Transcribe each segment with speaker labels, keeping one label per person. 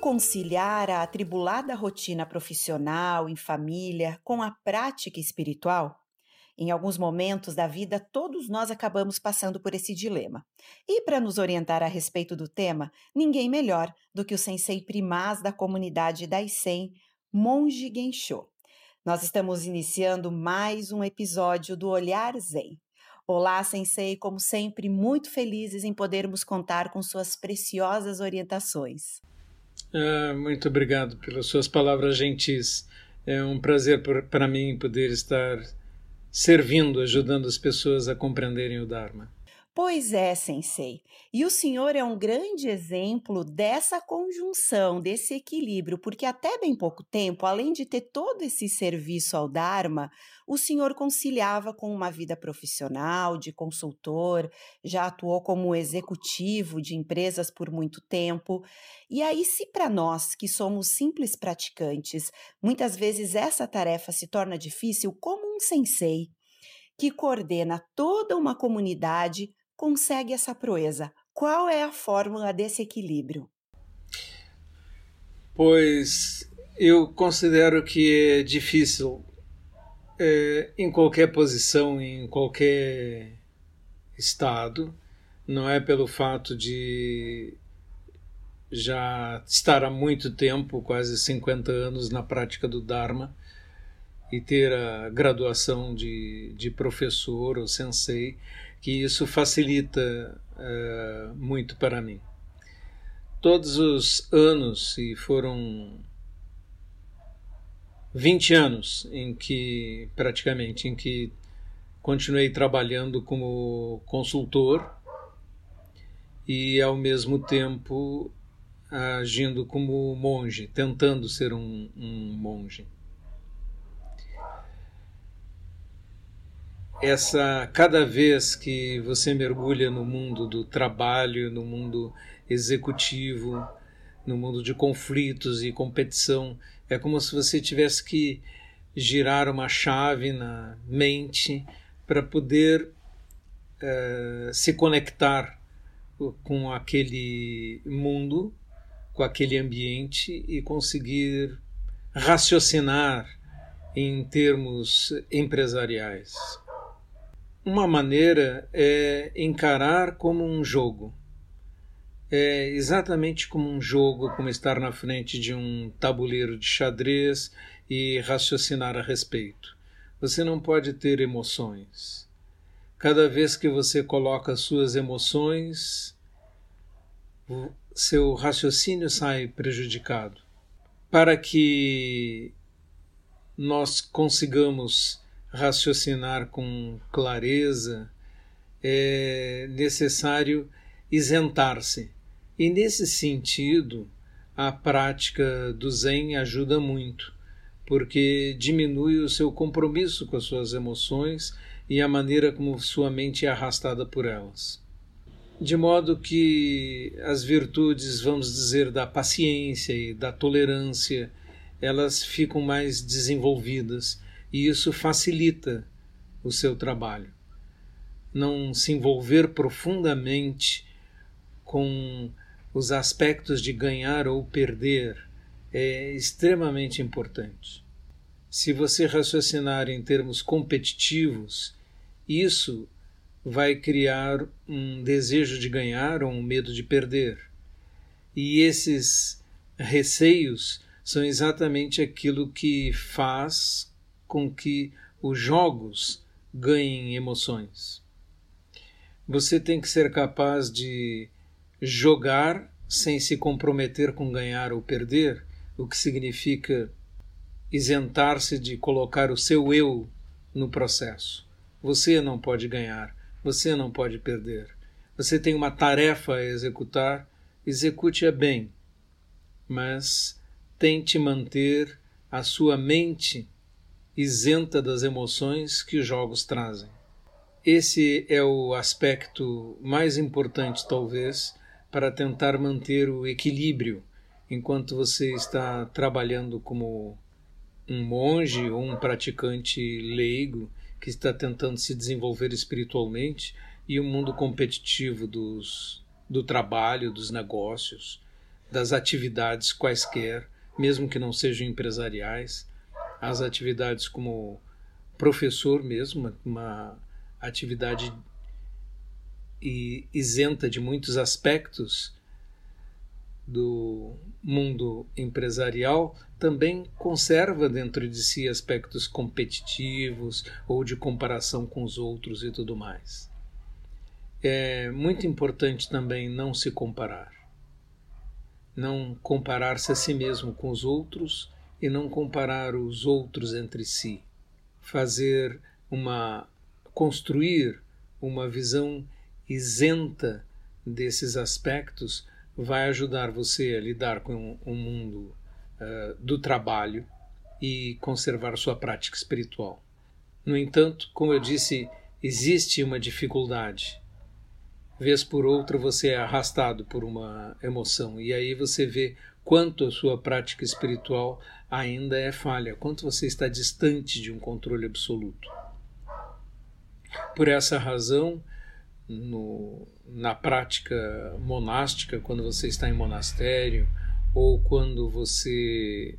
Speaker 1: Conciliar a atribulada rotina profissional, em família, com a prática espiritual? Em alguns momentos da vida, todos nós acabamos passando por esse dilema. E para nos orientar a respeito do tema, ninguém melhor do que o sensei primaz da comunidade Daisen, Monge Gensho. Nós estamos iniciando mais um episódio do Olhar Zen. Olá, sensei, como sempre, muito felizes em podermos contar com suas preciosas orientações.
Speaker 2: Ah, muito obrigado pelas suas palavras gentis. É um prazer para mim poder estar servindo, ajudando as pessoas a compreenderem o Dharma.
Speaker 1: Pois é, sensei. E o senhor é um grande exemplo dessa conjunção, desse equilíbrio, porque até bem pouco tempo, além de ter todo esse serviço ao Dharma, o senhor conciliava com uma vida profissional, de consultor, já atuou como executivo de empresas por muito tempo. E aí, se para nós, que somos simples praticantes, muitas vezes essa tarefa se torna difícil, como um sensei que coordena toda uma comunidade consegue essa proeza? Qual é a fórmula desse equilíbrio?
Speaker 2: Pois eu considero que é difícil é, em qualquer posição, em qualquer estado, não é pelo fato de já estar há muito tempo, quase 50 anos, na prática do Dharma e ter a graduação de, de professor ou sensei, que isso facilita uh, muito para mim. Todos os anos, e foram 20 anos em que, praticamente, em que continuei trabalhando como consultor e, ao mesmo tempo, agindo como monge, tentando ser um, um monge. Essa cada vez que você mergulha no mundo do trabalho, no mundo executivo, no mundo de conflitos e competição, é como se você tivesse que girar uma chave na mente para poder uh, se conectar com aquele mundo, com aquele ambiente e conseguir raciocinar em termos empresariais. Uma maneira é encarar como um jogo. É exatamente como um jogo, como estar na frente de um tabuleiro de xadrez e raciocinar a respeito. Você não pode ter emoções. Cada vez que você coloca suas emoções, seu raciocínio sai prejudicado. Para que nós consigamos raciocinar com clareza, é necessário isentar-se. E nesse sentido, a prática do Zen ajuda muito, porque diminui o seu compromisso com as suas emoções e a maneira como sua mente é arrastada por elas. De modo que as virtudes, vamos dizer, da paciência e da tolerância, elas ficam mais desenvolvidas e isso facilita o seu trabalho. Não se envolver profundamente com os aspectos de ganhar ou perder é extremamente importante. Se você raciocinar em termos competitivos, isso vai criar um desejo de ganhar ou um medo de perder. E esses receios são exatamente aquilo que faz com que os jogos ganhem emoções. Você tem que ser capaz de jogar sem se comprometer com ganhar ou perder, o que significa isentar-se de colocar o seu eu no processo. Você não pode ganhar, você não pode perder. Você tem uma tarefa a executar, execute-a bem, mas tente manter a sua mente isenta das emoções que os jogos trazem. Esse é o aspecto mais importante, talvez, para tentar manter o equilíbrio enquanto você está trabalhando como um monge ou um praticante leigo que está tentando se desenvolver espiritualmente e o mundo competitivo dos, do trabalho, dos negócios, das atividades quaisquer, mesmo que não sejam empresariais, as atividades como professor mesmo, uma atividade isenta de muitos aspectos do mundo empresarial, também conserva dentro de si aspectos competitivos ou de comparação com os outros e tudo mais. É muito importante também não se comparar. Não comparar-se a si mesmo com os outros e não comparar os outros entre si. Fazer uma construir uma visão isenta desses aspectos vai ajudar você a lidar com o mundo uh, do trabalho e conservar sua prática espiritual. No entanto, como eu disse, existe uma dificuldade. Vez por outra você é arrastado por uma emoção e aí você vê quanto a sua prática espiritual ainda é falha, quanto você está distante de um controle absoluto. Por essa razão, no, na prática monástica, quando você está em monastério, ou quando você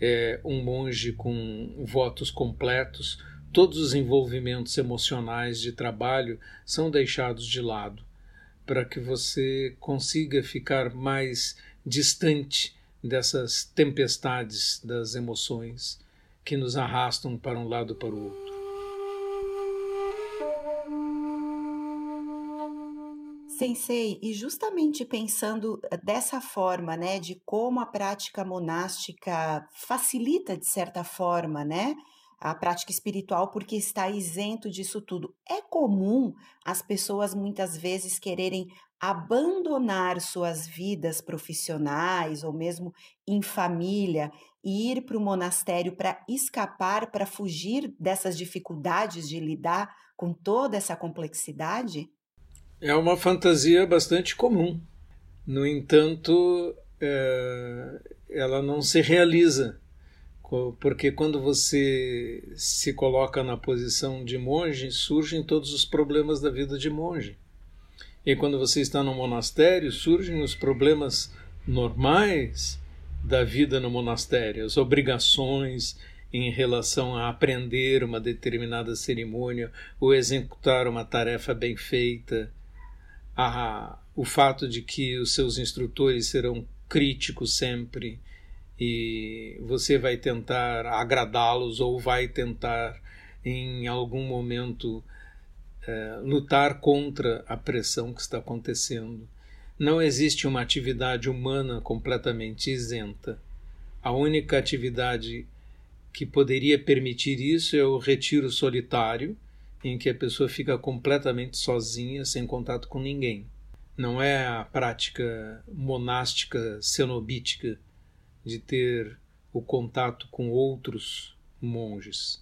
Speaker 2: é um monge com votos completos, todos os envolvimentos emocionais de trabalho são deixados de lado para que você consiga ficar mais distante dessas tempestades das emoções que nos arrastam para um lado para o outro.
Speaker 1: Sensei, e justamente pensando eh, dessa forma, né, de como a prática monástica facilita de certa forma, né, a prática espiritual porque está isento disso tudo. É comum as pessoas muitas vezes quererem abandonar suas vidas profissionais ou mesmo em família e ir para o monastério para escapar, para fugir dessas dificuldades de lidar com toda essa complexidade?
Speaker 2: É uma fantasia bastante comum. No entanto, é, ela não se realiza, porque quando você se coloca na posição de monge, surgem todos os problemas da vida de monge. E quando você está no monastério, surgem os problemas normais da vida no monastério, as obrigações em relação a aprender uma determinada cerimônia ou executar uma tarefa bem feita. A, o fato de que os seus instrutores serão críticos sempre e você vai tentar agradá-los ou vai tentar em algum momento é, lutar contra a pressão que está acontecendo. Não existe uma atividade humana completamente isenta. A única atividade que poderia permitir isso é o retiro solitário, em que a pessoa fica completamente sozinha, sem contato com ninguém. Não é a prática monástica cenobítica de ter o contato com outros monges.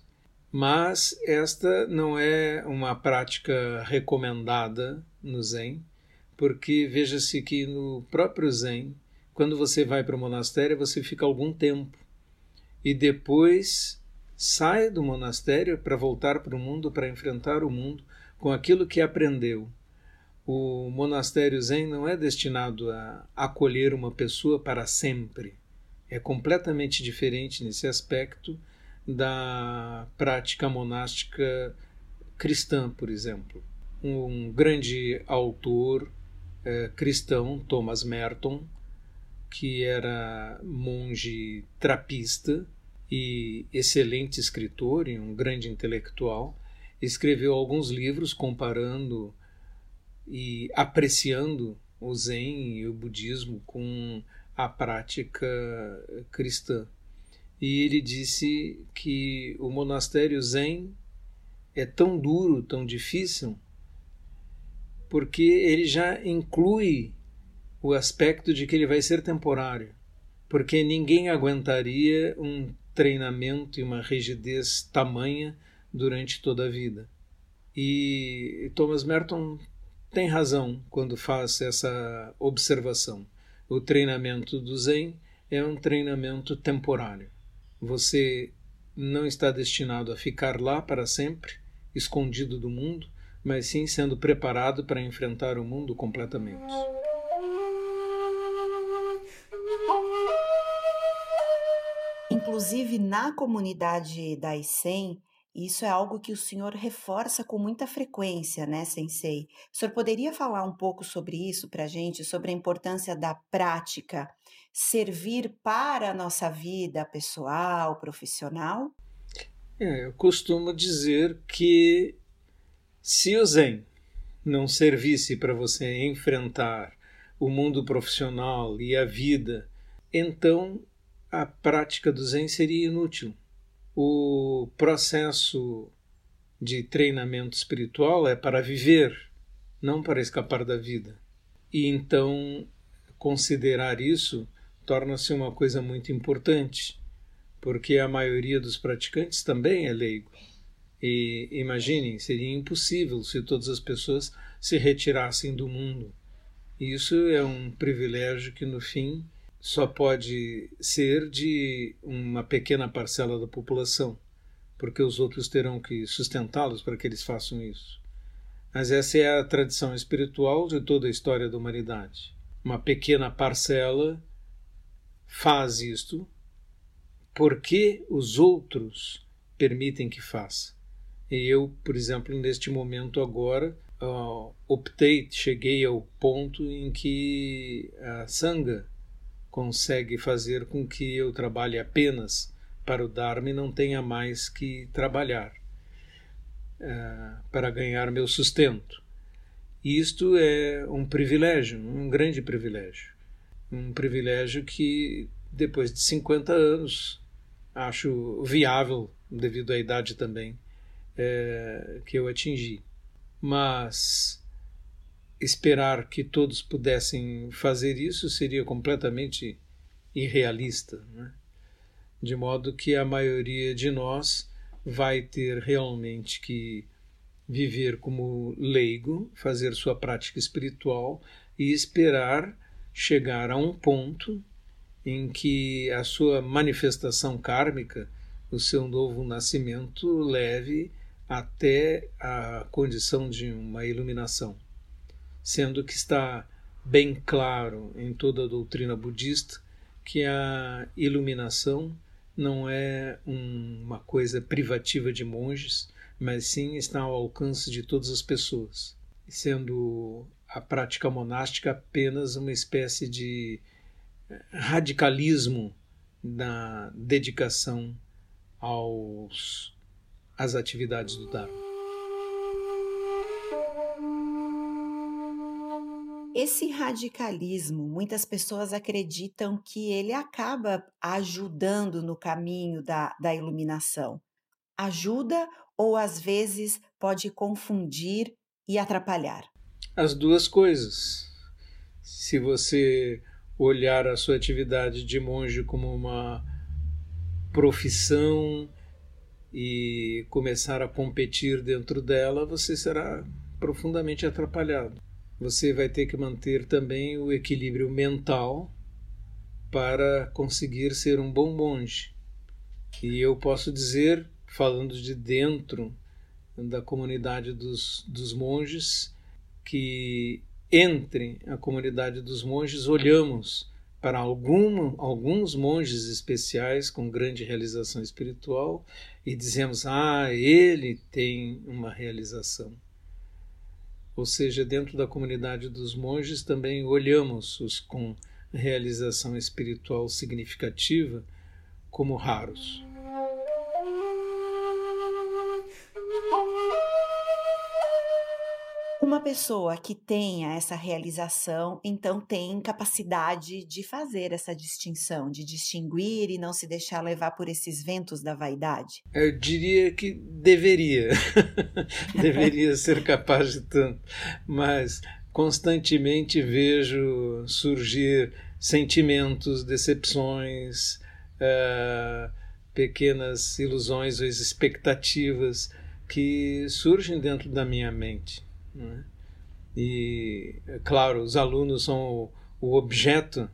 Speaker 2: Mas esta não é uma prática recomendada no Zen, porque veja-se que no próprio Zen, quando você vai para o monastério, você fica algum tempo e depois sai do monastério para voltar para o mundo, para enfrentar o mundo com aquilo que aprendeu. O monastério Zen não é destinado a acolher uma pessoa para sempre. É completamente diferente nesse aspecto da prática monástica cristã, por exemplo. Um grande autor é, cristão, Thomas Merton, que era monge trapista, e excelente escritor e um grande intelectual, escreveu alguns livros comparando e apreciando o Zen e o budismo com a prática cristã. E ele disse que o monastério Zen é tão duro, tão difícil, porque ele já inclui o aspecto de que ele vai ser temporário, porque ninguém aguentaria um treinamento e uma rigidez tamanha durante toda a vida. E Thomas Merton tem razão quando faz essa observação. O treinamento do Zen é um treinamento temporário. Você não está destinado a ficar lá para sempre, escondido do mundo, mas sim sendo preparado para enfrentar o mundo completamente.
Speaker 1: Inclusive, na comunidade da ICEM, isso é algo que o senhor reforça com muita frequência, né, Sensei? O senhor poderia falar um pouco sobre isso para a gente, sobre a importância da prática servir para a nossa vida pessoal, profissional?
Speaker 2: É, eu costumo dizer que se o Zen não servisse para você enfrentar o mundo profissional e a vida, então a prática do Zen seria inútil. O processo de treinamento espiritual é para viver, não para escapar da vida. E então considerar isso torna-se uma coisa muito importante, porque a maioria dos praticantes também é leigo. E imaginem, seria impossível se todas as pessoas se retirassem do mundo. Isso é um privilégio que, no fim, só pode ser de uma pequena parcela da população, porque os outros terão que sustentá-los para que eles façam isso. Mas essa é a tradição espiritual de toda a história da humanidade. Uma pequena parcela faz isto porque os outros permitem que faça. E eu, por exemplo, neste momento agora, uh, optei, cheguei ao ponto em que a Sangha consegue fazer com que eu trabalhe apenas para o Dharma e não tenha mais que trabalhar uh, para ganhar meu sustento. Isto é um privilégio, um grande privilégio. Um privilégio que, depois de 50 anos, acho viável, devido à idade também, é, que eu atingi. Mas esperar que todos pudessem fazer isso seria completamente irrealista, né? de modo que a maioria de nós vai ter realmente que viver como leigo, fazer sua prática espiritual e esperar chegar a um ponto em que a sua manifestação kármica, o seu novo nascimento, leve até a condição de uma iluminação sendo que está bem claro em toda a doutrina budista que a iluminação não é uma coisa privativa de monges, mas sim está ao alcance de todas as pessoas, sendo a prática monástica apenas uma espécie de radicalismo na dedicação aos, às atividades do Dharma.
Speaker 1: Esse radicalismo, muitas pessoas acreditam que ele acaba ajudando no caminho da, da iluminação. Ajuda ou às vezes pode confundir e atrapalhar?
Speaker 2: As duas coisas. Se você olhar a sua atividade de monge como uma profissão e começar a competir dentro dela, você será profundamente atrapalhado você vai ter que manter também o equilíbrio mental para conseguir ser um bom monge. E eu posso dizer, falando de dentro da comunidade dos, dos monges, que entre a comunidade dos monges olhamos para algum, alguns monges especiais com grande realização espiritual e dizemos: ah, ele tem uma realização ou seja, dentro da comunidade dos monges também olhamos os com realização espiritual significativa como raros.
Speaker 1: Uma pessoa que tenha essa realização, então tem capacidade de fazer essa distinção, de distinguir e não se deixar levar por esses ventos da vaidade?
Speaker 2: Eu diria que deveria. deveria ser capaz de tanto. Mas constantemente vejo surgir sentimentos, decepções, uh, pequenas ilusões ou expectativas que surgem dentro da minha mente. Né? E, é claro, os alunos são o, objeto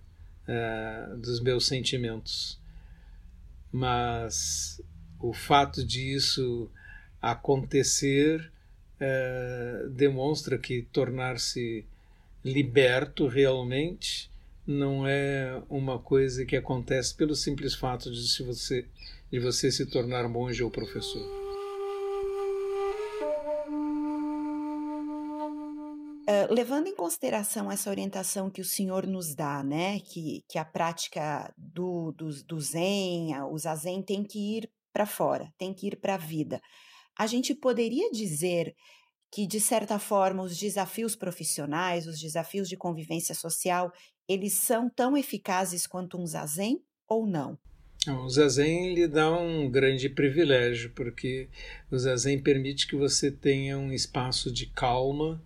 Speaker 2: uh, dos meus sentimentos, mas o fato disso acontecer uh, demonstra que tornar-se liberto realmente não é uma coisa que acontece pelo simples fato de, se você, de você se tornar monge ou professor.
Speaker 1: Levando em consideração essa orientação que o senhor nos dá, né, que, que a prática do, do, do Zen, o Zazen tem que ir para fora, tem que ir para a vida, a gente poderia dizer que, de certa forma, os desafios profissionais, os desafios de convivência social, eles são tão eficazes quanto um zazen ou não?
Speaker 2: O zazen lhe dá um grande privilégio, porque o zazen permite que você tenha um espaço de calma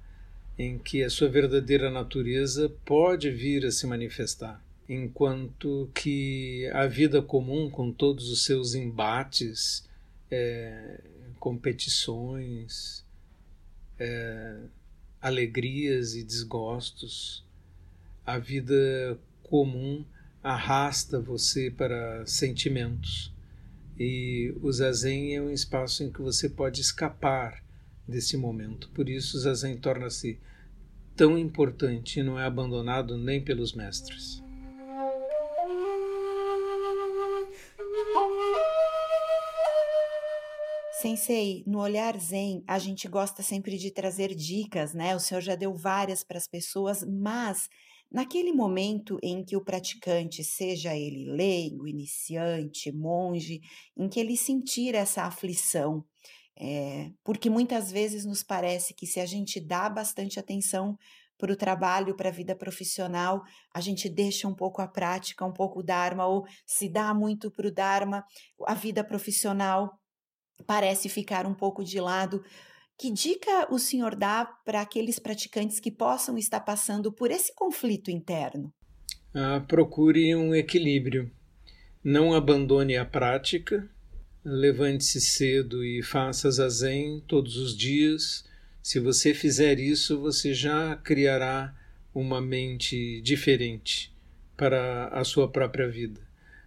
Speaker 2: em que a sua verdadeira natureza pode vir a se manifestar, enquanto que a vida comum, com todos os seus embates, é, competições, é, alegrias e desgostos, a vida comum arrasta você para sentimentos. E o zazen é um espaço em que você pode escapar desse momento. Por isso, zazen torna-se tão importante e não é abandonado nem pelos mestres.
Speaker 1: Sensei, no olhar zen, a gente gosta sempre de trazer dicas, né? O senhor já deu várias para as pessoas, mas Naquele momento em que o praticante, seja ele leigo, iniciante, monge, em que ele sentir essa aflição, é, porque muitas vezes nos parece que se a gente dá bastante atenção para o trabalho, para a vida profissional, a gente deixa um pouco a prática, um pouco o Dharma, ou se dá muito para o Dharma, a vida profissional parece ficar um pouco de lado. Que dica o senhor dá para aqueles praticantes que possam estar passando por esse conflito interno?
Speaker 2: Ah, procure um equilíbrio. Não abandone a prática. Levante-se cedo e faça zazen todos os dias. Se você fizer isso, você já criará uma mente diferente para a sua própria vida.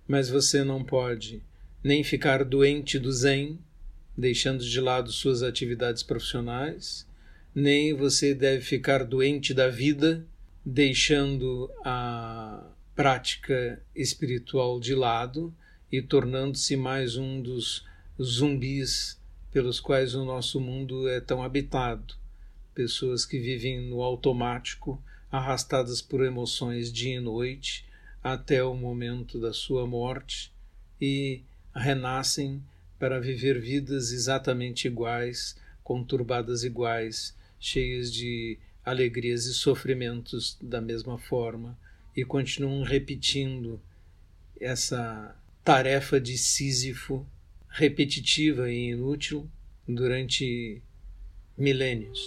Speaker 2: Mas você não pode nem ficar doente do zen, deixando de lado suas atividades profissionais, nem você deve ficar doente da vida, deixando a prática espiritual de lado e tornando-se mais um dos zumbis pelos quais o nosso mundo é tão habitado. Pessoas que vivem no automático, arrastadas por emoções dia e noite até o momento da sua morte e renascem para viver vidas exatamente iguais, conturbadas iguais, cheias de alegrias e sofrimentos da mesma forma, e continuam repetindo essa tarefa de Sísifo repetitiva e inútil durante milênios.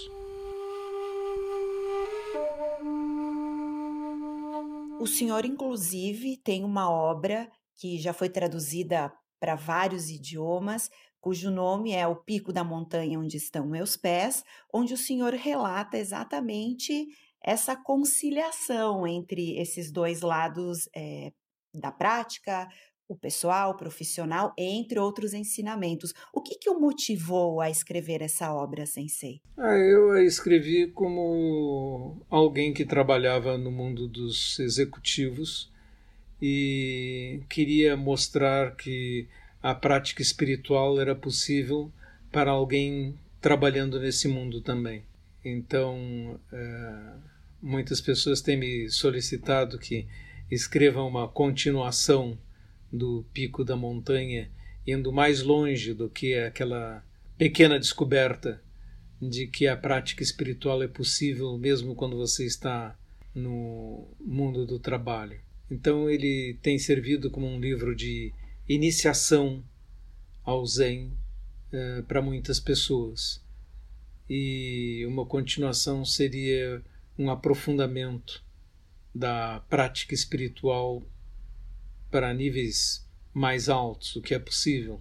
Speaker 1: O senhor, inclusive, tem uma obra que já foi traduzida para vários idiomas, cujo nome é O Pico da Montanha Onde Estão Meus Pés, onde o Senhor relata exatamente essa conciliação entre esses dois lados é, da prática, o pessoal, o profissional, entre outros ensinamentos. O que, que o motivou a escrever essa obra, Sensei?
Speaker 2: Ah, eu a escrevi como alguém que trabalhava no mundo dos executivos e queria mostrar que a prática espiritual era possível para alguém trabalhando nesse mundo também. Então, é, muitas pessoas têm me solicitado que escreva uma continuação do pico da montanha, indo mais longe do que aquela pequena descoberta de que a prática espiritual é possível mesmo quando você está no mundo do trabalho. Então ele tem servido como um livro de iniciação ao Zen uh, para muitas pessoas. E uma continuação seria um aprofundamento da prática espiritual para níveis mais altos, o que é possível.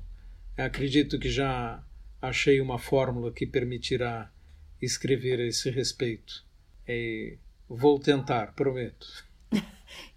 Speaker 2: Eu acredito que já achei uma fórmula que permitirá escrever a esse respeito. E vou tentar, prometo.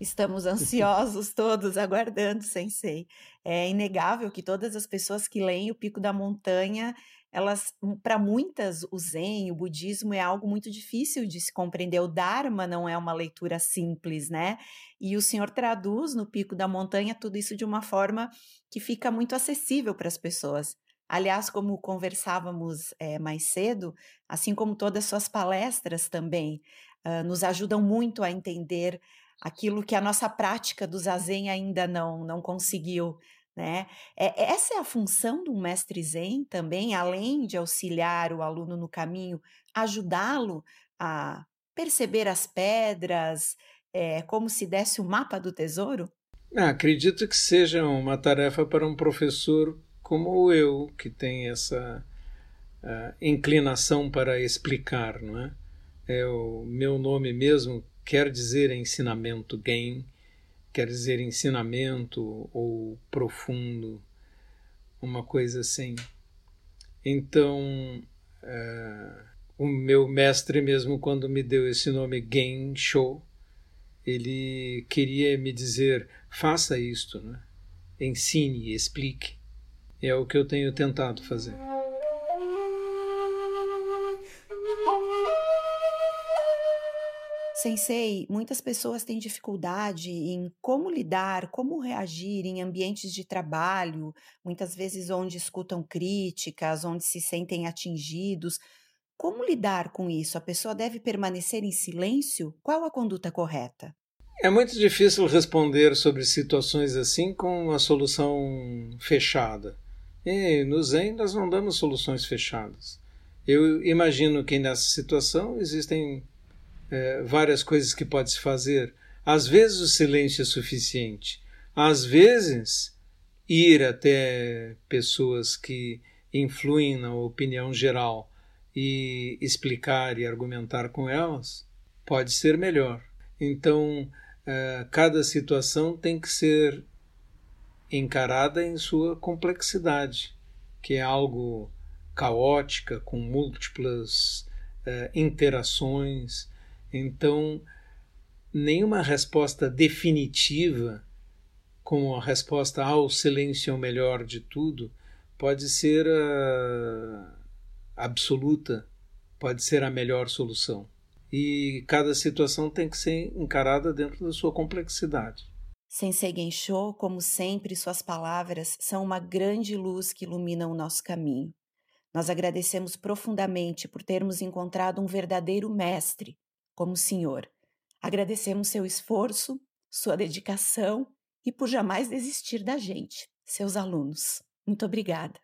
Speaker 1: Estamos ansiosos todos, aguardando, Sensei. É inegável que todas as pessoas que leem o Pico da Montanha, elas, para muitas, o Zen, o budismo é algo muito difícil de se compreender. O Dharma não é uma leitura simples, né? E o senhor traduz no Pico da Montanha tudo isso de uma forma que fica muito acessível para as pessoas. Aliás, como conversávamos é, mais cedo, assim como todas as suas palestras também, uh, nos ajudam muito a entender aquilo que a nossa prática do zazen ainda não, não conseguiu. Né? É, essa é a função do mestre Zen também, além de auxiliar o aluno no caminho, ajudá-lo a perceber as pedras, é, como se desse o mapa do tesouro?
Speaker 2: Ah, acredito que seja uma tarefa para um professor como eu, que tem essa uh, inclinação para explicar, não é? é? O meu nome mesmo quer dizer ensinamento, gain, quer dizer ensinamento ou profundo, uma coisa assim. Então, uh, o meu mestre mesmo, quando me deu esse nome Gensho, ele queria me dizer, faça isto, né? ensine, explique. É o que eu tenho tentado fazer.
Speaker 1: Sensei, muitas pessoas têm dificuldade em como lidar, como reagir em ambientes de trabalho, muitas vezes onde escutam críticas, onde se sentem atingidos. Como lidar com isso? A pessoa deve permanecer em silêncio? Qual a conduta correta?
Speaker 2: É muito difícil responder sobre situações assim com uma solução fechada. E no Zen nós não damos soluções fechadas. Eu imagino que nessa situação existem é, várias coisas que pode se fazer. Às vezes o silêncio é suficiente. Às vezes ir até pessoas que influem na opinião geral e explicar e argumentar com elas pode ser melhor. Então, é, cada situação tem que ser encarada em sua complexidade, que é algo caótica, com múltiplas uh, interações. Então, nenhuma resposta definitiva, como a resposta ao silêncio é o melhor de tudo, pode ser uh, absoluta, pode ser a melhor solução. E cada situação tem que ser encarada dentro da sua complexidade.
Speaker 1: Sensei Gensho, como sempre, suas palavras são uma grande luz que ilumina o nosso caminho. Nós agradecemos profundamente por termos encontrado um verdadeiro mestre, como senhor. Agradecemos seu esforço, sua dedicação e por jamais desistir da gente, seus alunos. Muito obrigada.